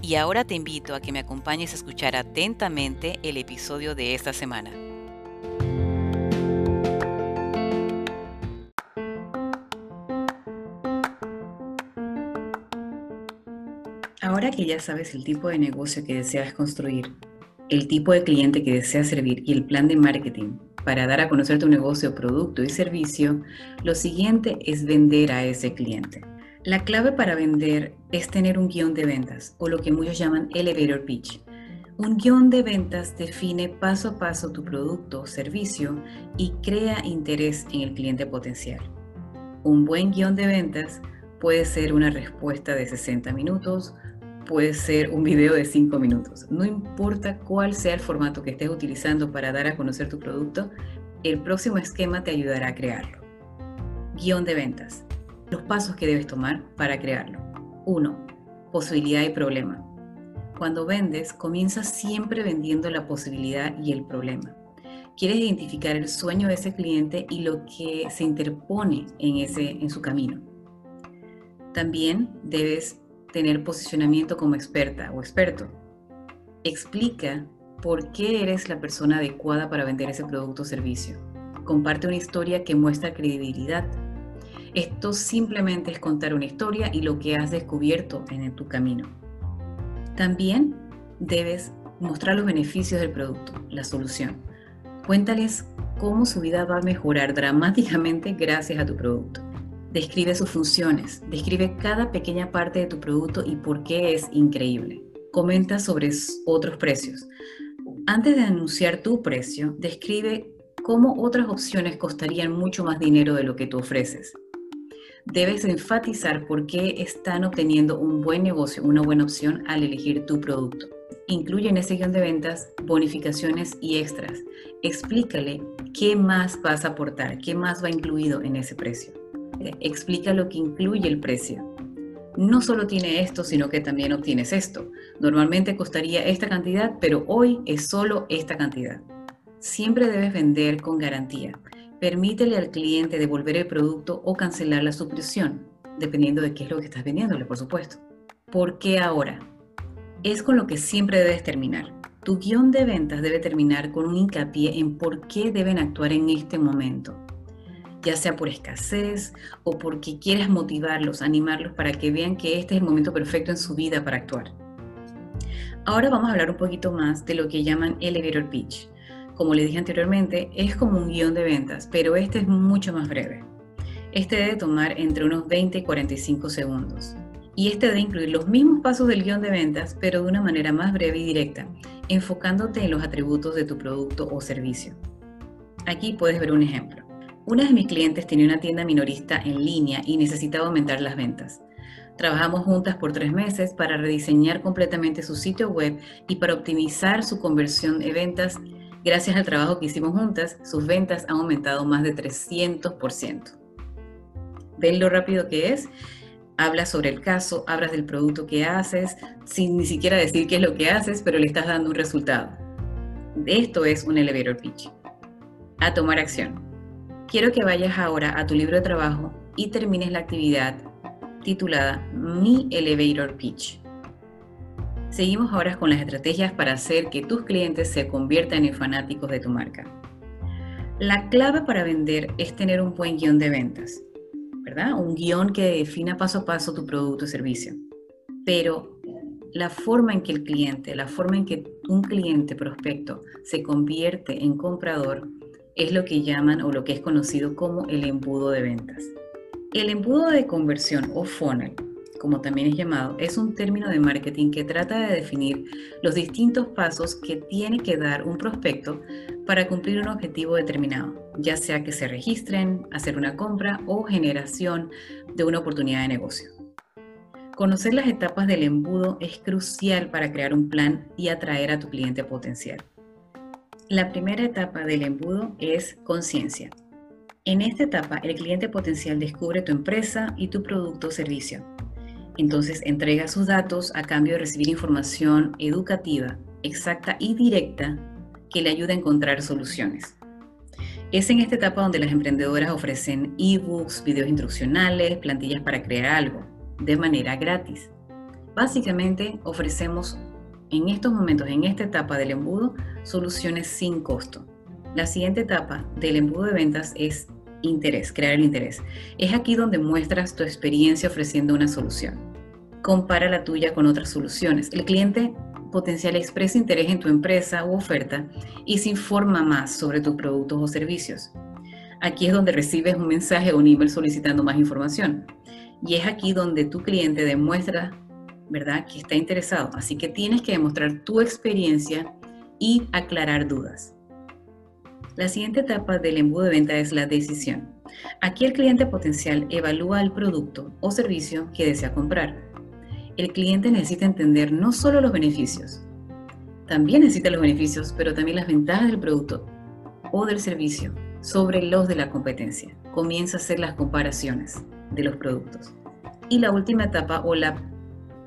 Y ahora te invito a que me acompañes a escuchar atentamente el episodio de esta semana. Ahora que ya sabes el tipo de negocio que deseas construir, el tipo de cliente que deseas servir y el plan de marketing para dar a conocer tu negocio, producto y servicio, lo siguiente es vender a ese cliente. La clave para vender es tener un guion de ventas o lo que muchos llaman elevator pitch. Un guion de ventas define paso a paso tu producto o servicio y crea interés en el cliente potencial. Un buen guion de ventas puede ser una respuesta de 60 minutos, puede ser un video de 5 minutos. No importa cuál sea el formato que estés utilizando para dar a conocer tu producto, el próximo esquema te ayudará a crearlo. Guión de ventas. Los pasos que debes tomar para crearlo. 1. Posibilidad y problema. Cuando vendes, comienza siempre vendiendo la posibilidad y el problema. Quieres identificar el sueño de ese cliente y lo que se interpone en, ese, en su camino. También debes tener posicionamiento como experta o experto. Explica por qué eres la persona adecuada para vender ese producto o servicio. Comparte una historia que muestra credibilidad. Esto simplemente es contar una historia y lo que has descubierto en tu camino. También debes mostrar los beneficios del producto, la solución. Cuéntales cómo su vida va a mejorar dramáticamente gracias a tu producto. Describe sus funciones, describe cada pequeña parte de tu producto y por qué es increíble. Comenta sobre otros precios. Antes de anunciar tu precio, describe cómo otras opciones costarían mucho más dinero de lo que tú ofreces. Debes enfatizar por qué están obteniendo un buen negocio, una buena opción al elegir tu producto. Incluye en ese guion de ventas bonificaciones y extras. Explícale qué más vas a aportar, qué más va incluido en ese precio explica lo que incluye el precio. No solo tiene esto, sino que también obtienes esto. Normalmente costaría esta cantidad, pero hoy es solo esta cantidad. Siempre debes vender con garantía. Permítele al cliente devolver el producto o cancelar la suscripción, dependiendo de qué es lo que estás vendiéndole, por supuesto. ¿Por qué ahora? Es con lo que siempre debes terminar. Tu guion de ventas debe terminar con un hincapié en por qué deben actuar en este momento ya sea por escasez o porque quieras motivarlos, animarlos para que vean que este es el momento perfecto en su vida para actuar. Ahora vamos a hablar un poquito más de lo que llaman elevator pitch. Como les dije anteriormente, es como un guion de ventas, pero este es mucho más breve. Este debe tomar entre unos 20 y 45 segundos. Y este debe incluir los mismos pasos del guion de ventas, pero de una manera más breve y directa, enfocándote en los atributos de tu producto o servicio. Aquí puedes ver un ejemplo. Una de mis clientes tenía una tienda minorista en línea y necesitaba aumentar las ventas. Trabajamos juntas por tres meses para rediseñar completamente su sitio web y para optimizar su conversión de ventas. Gracias al trabajo que hicimos juntas, sus ventas han aumentado más de 300%. ¿Ven lo rápido que es? Hablas sobre el caso, hablas del producto que haces, sin ni siquiera decir qué es lo que haces, pero le estás dando un resultado. Esto es un elevator pitch. A tomar acción. Quiero que vayas ahora a tu libro de trabajo y termines la actividad titulada Mi Elevator Pitch. Seguimos ahora con las estrategias para hacer que tus clientes se conviertan en fanáticos de tu marca. La clave para vender es tener un buen guion de ventas, ¿verdad? Un guion que defina paso a paso tu producto o servicio. Pero la forma en que el cliente, la forma en que un cliente prospecto se convierte en comprador es lo que llaman o lo que es conocido como el embudo de ventas. El embudo de conversión o funnel, como también es llamado, es un término de marketing que trata de definir los distintos pasos que tiene que dar un prospecto para cumplir un objetivo determinado, ya sea que se registren, hacer una compra o generación de una oportunidad de negocio. Conocer las etapas del embudo es crucial para crear un plan y atraer a tu cliente potencial. La primera etapa del embudo es conciencia. En esta etapa, el cliente potencial descubre tu empresa y tu producto o servicio. Entonces entrega sus datos a cambio de recibir información educativa, exacta y directa que le ayude a encontrar soluciones. Es en esta etapa donde las emprendedoras ofrecen ebooks, videos instruccionales, plantillas para crear algo, de manera gratis. Básicamente ofrecemos en estos momentos, en esta etapa del embudo, soluciones sin costo. La siguiente etapa del embudo de ventas es interés, crear el interés. Es aquí donde muestras tu experiencia ofreciendo una solución. Compara la tuya con otras soluciones. El cliente potencial expresa interés en tu empresa u oferta y se informa más sobre tus productos o servicios. Aquí es donde recibes un mensaje o un email solicitando más información. Y es aquí donde tu cliente demuestra, ¿verdad?, que está interesado. Así que tienes que demostrar tu experiencia y aclarar dudas. La siguiente etapa del embudo de venta es la decisión. Aquí el cliente potencial evalúa el producto o servicio que desea comprar el cliente necesita entender no solo los beneficios, también necesita los beneficios, pero también las ventajas del producto o del servicio sobre los de la competencia. Comienza a hacer las comparaciones de los productos. Y la última etapa o la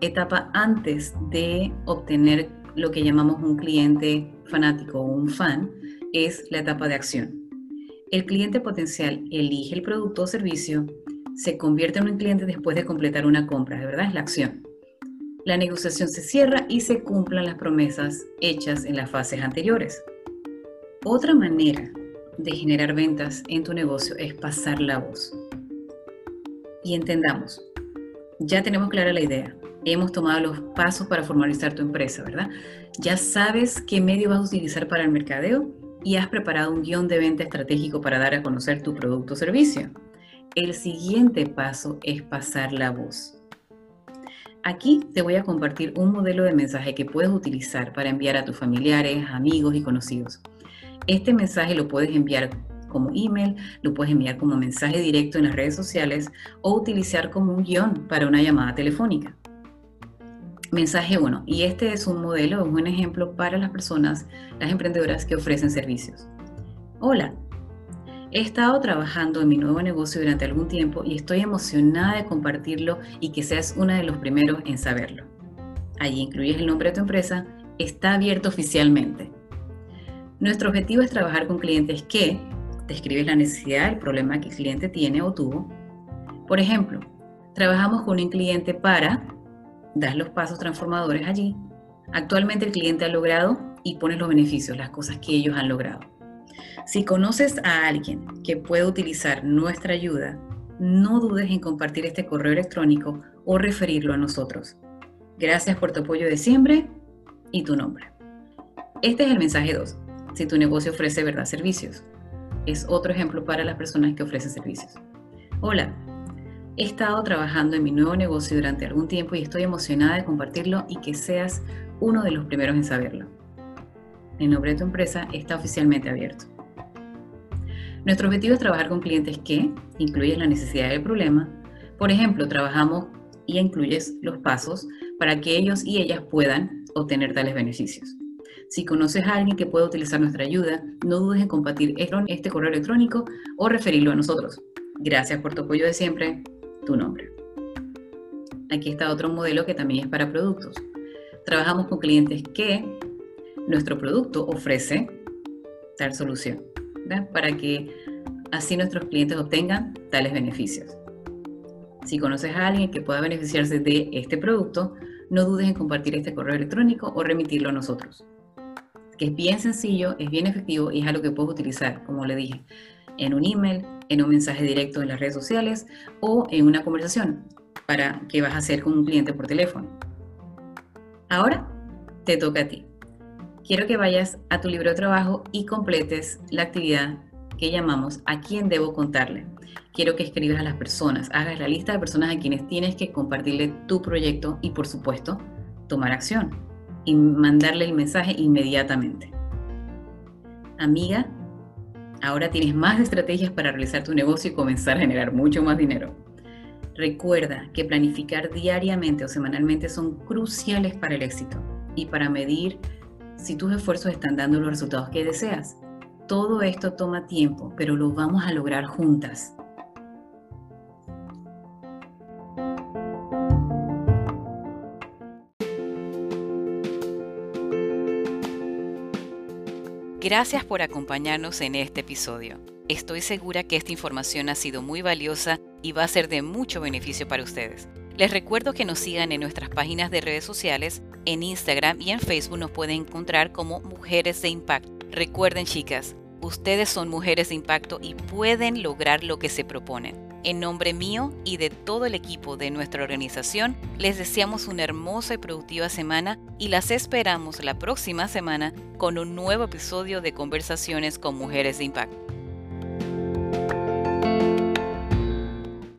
etapa antes de obtener lo que llamamos un cliente fanático o un fan es la etapa de acción. El cliente potencial elige el producto o servicio, se convierte en un cliente después de completar una compra, de verdad es la acción la negociación se cierra y se cumplan las promesas hechas en las fases anteriores. Otra manera de generar ventas en tu negocio es pasar la voz. Y entendamos, ya tenemos clara la idea, hemos tomado los pasos para formalizar tu empresa, ¿verdad? Ya sabes qué medio vas a utilizar para el mercadeo y has preparado un guion de venta estratégico para dar a conocer tu producto o servicio. El siguiente paso es pasar la voz. Aquí te voy a compartir un modelo de mensaje que puedes utilizar para enviar a tus familiares, amigos y conocidos. Este mensaje lo puedes enviar como email, lo puedes enviar como mensaje directo en las redes sociales o utilizar como un guion para una llamada telefónica. Mensaje 1. Y este es un modelo, un buen ejemplo para las personas, las emprendedoras que ofrecen servicios. Hola, He estado trabajando en mi nuevo negocio durante algún tiempo y estoy emocionada de compartirlo y que seas uno de los primeros en saberlo. Allí incluyes el nombre de tu empresa, está abierto oficialmente. Nuestro objetivo es trabajar con clientes que describes la necesidad, el problema que el cliente tiene o tuvo. Por ejemplo, trabajamos con un cliente para, dar los pasos transformadores allí. Actualmente el cliente ha logrado y pones los beneficios, las cosas que ellos han logrado. Si conoces a alguien que pueda utilizar nuestra ayuda, no dudes en compartir este correo electrónico o referirlo a nosotros. Gracias por tu apoyo de siempre y tu nombre. Este es el mensaje 2. Si tu negocio ofrece verdad servicios. Es otro ejemplo para las personas que ofrecen servicios. Hola, he estado trabajando en mi nuevo negocio durante algún tiempo y estoy emocionada de compartirlo y que seas uno de los primeros en saberlo. El nombre de tu empresa está oficialmente abierto. Nuestro objetivo es trabajar con clientes que incluyen la necesidad del problema. Por ejemplo, trabajamos y incluyes los pasos para que ellos y ellas puedan obtener tales beneficios. Si conoces a alguien que pueda utilizar nuestra ayuda, no dudes en compartir este correo electrónico o referirlo a nosotros. Gracias por tu apoyo de siempre, tu nombre. Aquí está otro modelo que también es para productos. Trabajamos con clientes que nuestro producto ofrece tal solución para que así nuestros clientes obtengan tales beneficios. Si conoces a alguien que pueda beneficiarse de este producto, no dudes en compartir este correo electrónico o remitirlo a nosotros. Que es bien sencillo, es bien efectivo y es algo que puedes utilizar, como le dije, en un email, en un mensaje directo en las redes sociales o en una conversación para que vas a hacer con un cliente por teléfono. Ahora te toca a ti quiero que vayas a tu libro de trabajo y completes la actividad que llamamos ¿A quién debo contarle? Quiero que escribas a las personas, hagas la lista de personas a quienes tienes que compartirle tu proyecto y por supuesto tomar acción y mandarle el mensaje inmediatamente. Amiga, ahora tienes más estrategias para realizar tu negocio y comenzar a generar mucho más dinero. Recuerda que planificar diariamente o semanalmente son cruciales para el éxito y para medir si tus esfuerzos están dando los resultados que deseas. Todo esto toma tiempo, pero lo vamos a lograr juntas. Gracias por acompañarnos en este episodio. Estoy segura que esta información ha sido muy valiosa y va a ser de mucho beneficio para ustedes. Les recuerdo que nos sigan en nuestras páginas de redes sociales, en Instagram y en Facebook nos pueden encontrar como Mujeres de Impacto. Recuerden chicas, ustedes son mujeres de impacto y pueden lograr lo que se proponen. En nombre mío y de todo el equipo de nuestra organización, les deseamos una hermosa y productiva semana y las esperamos la próxima semana con un nuevo episodio de Conversaciones con Mujeres de Impacto.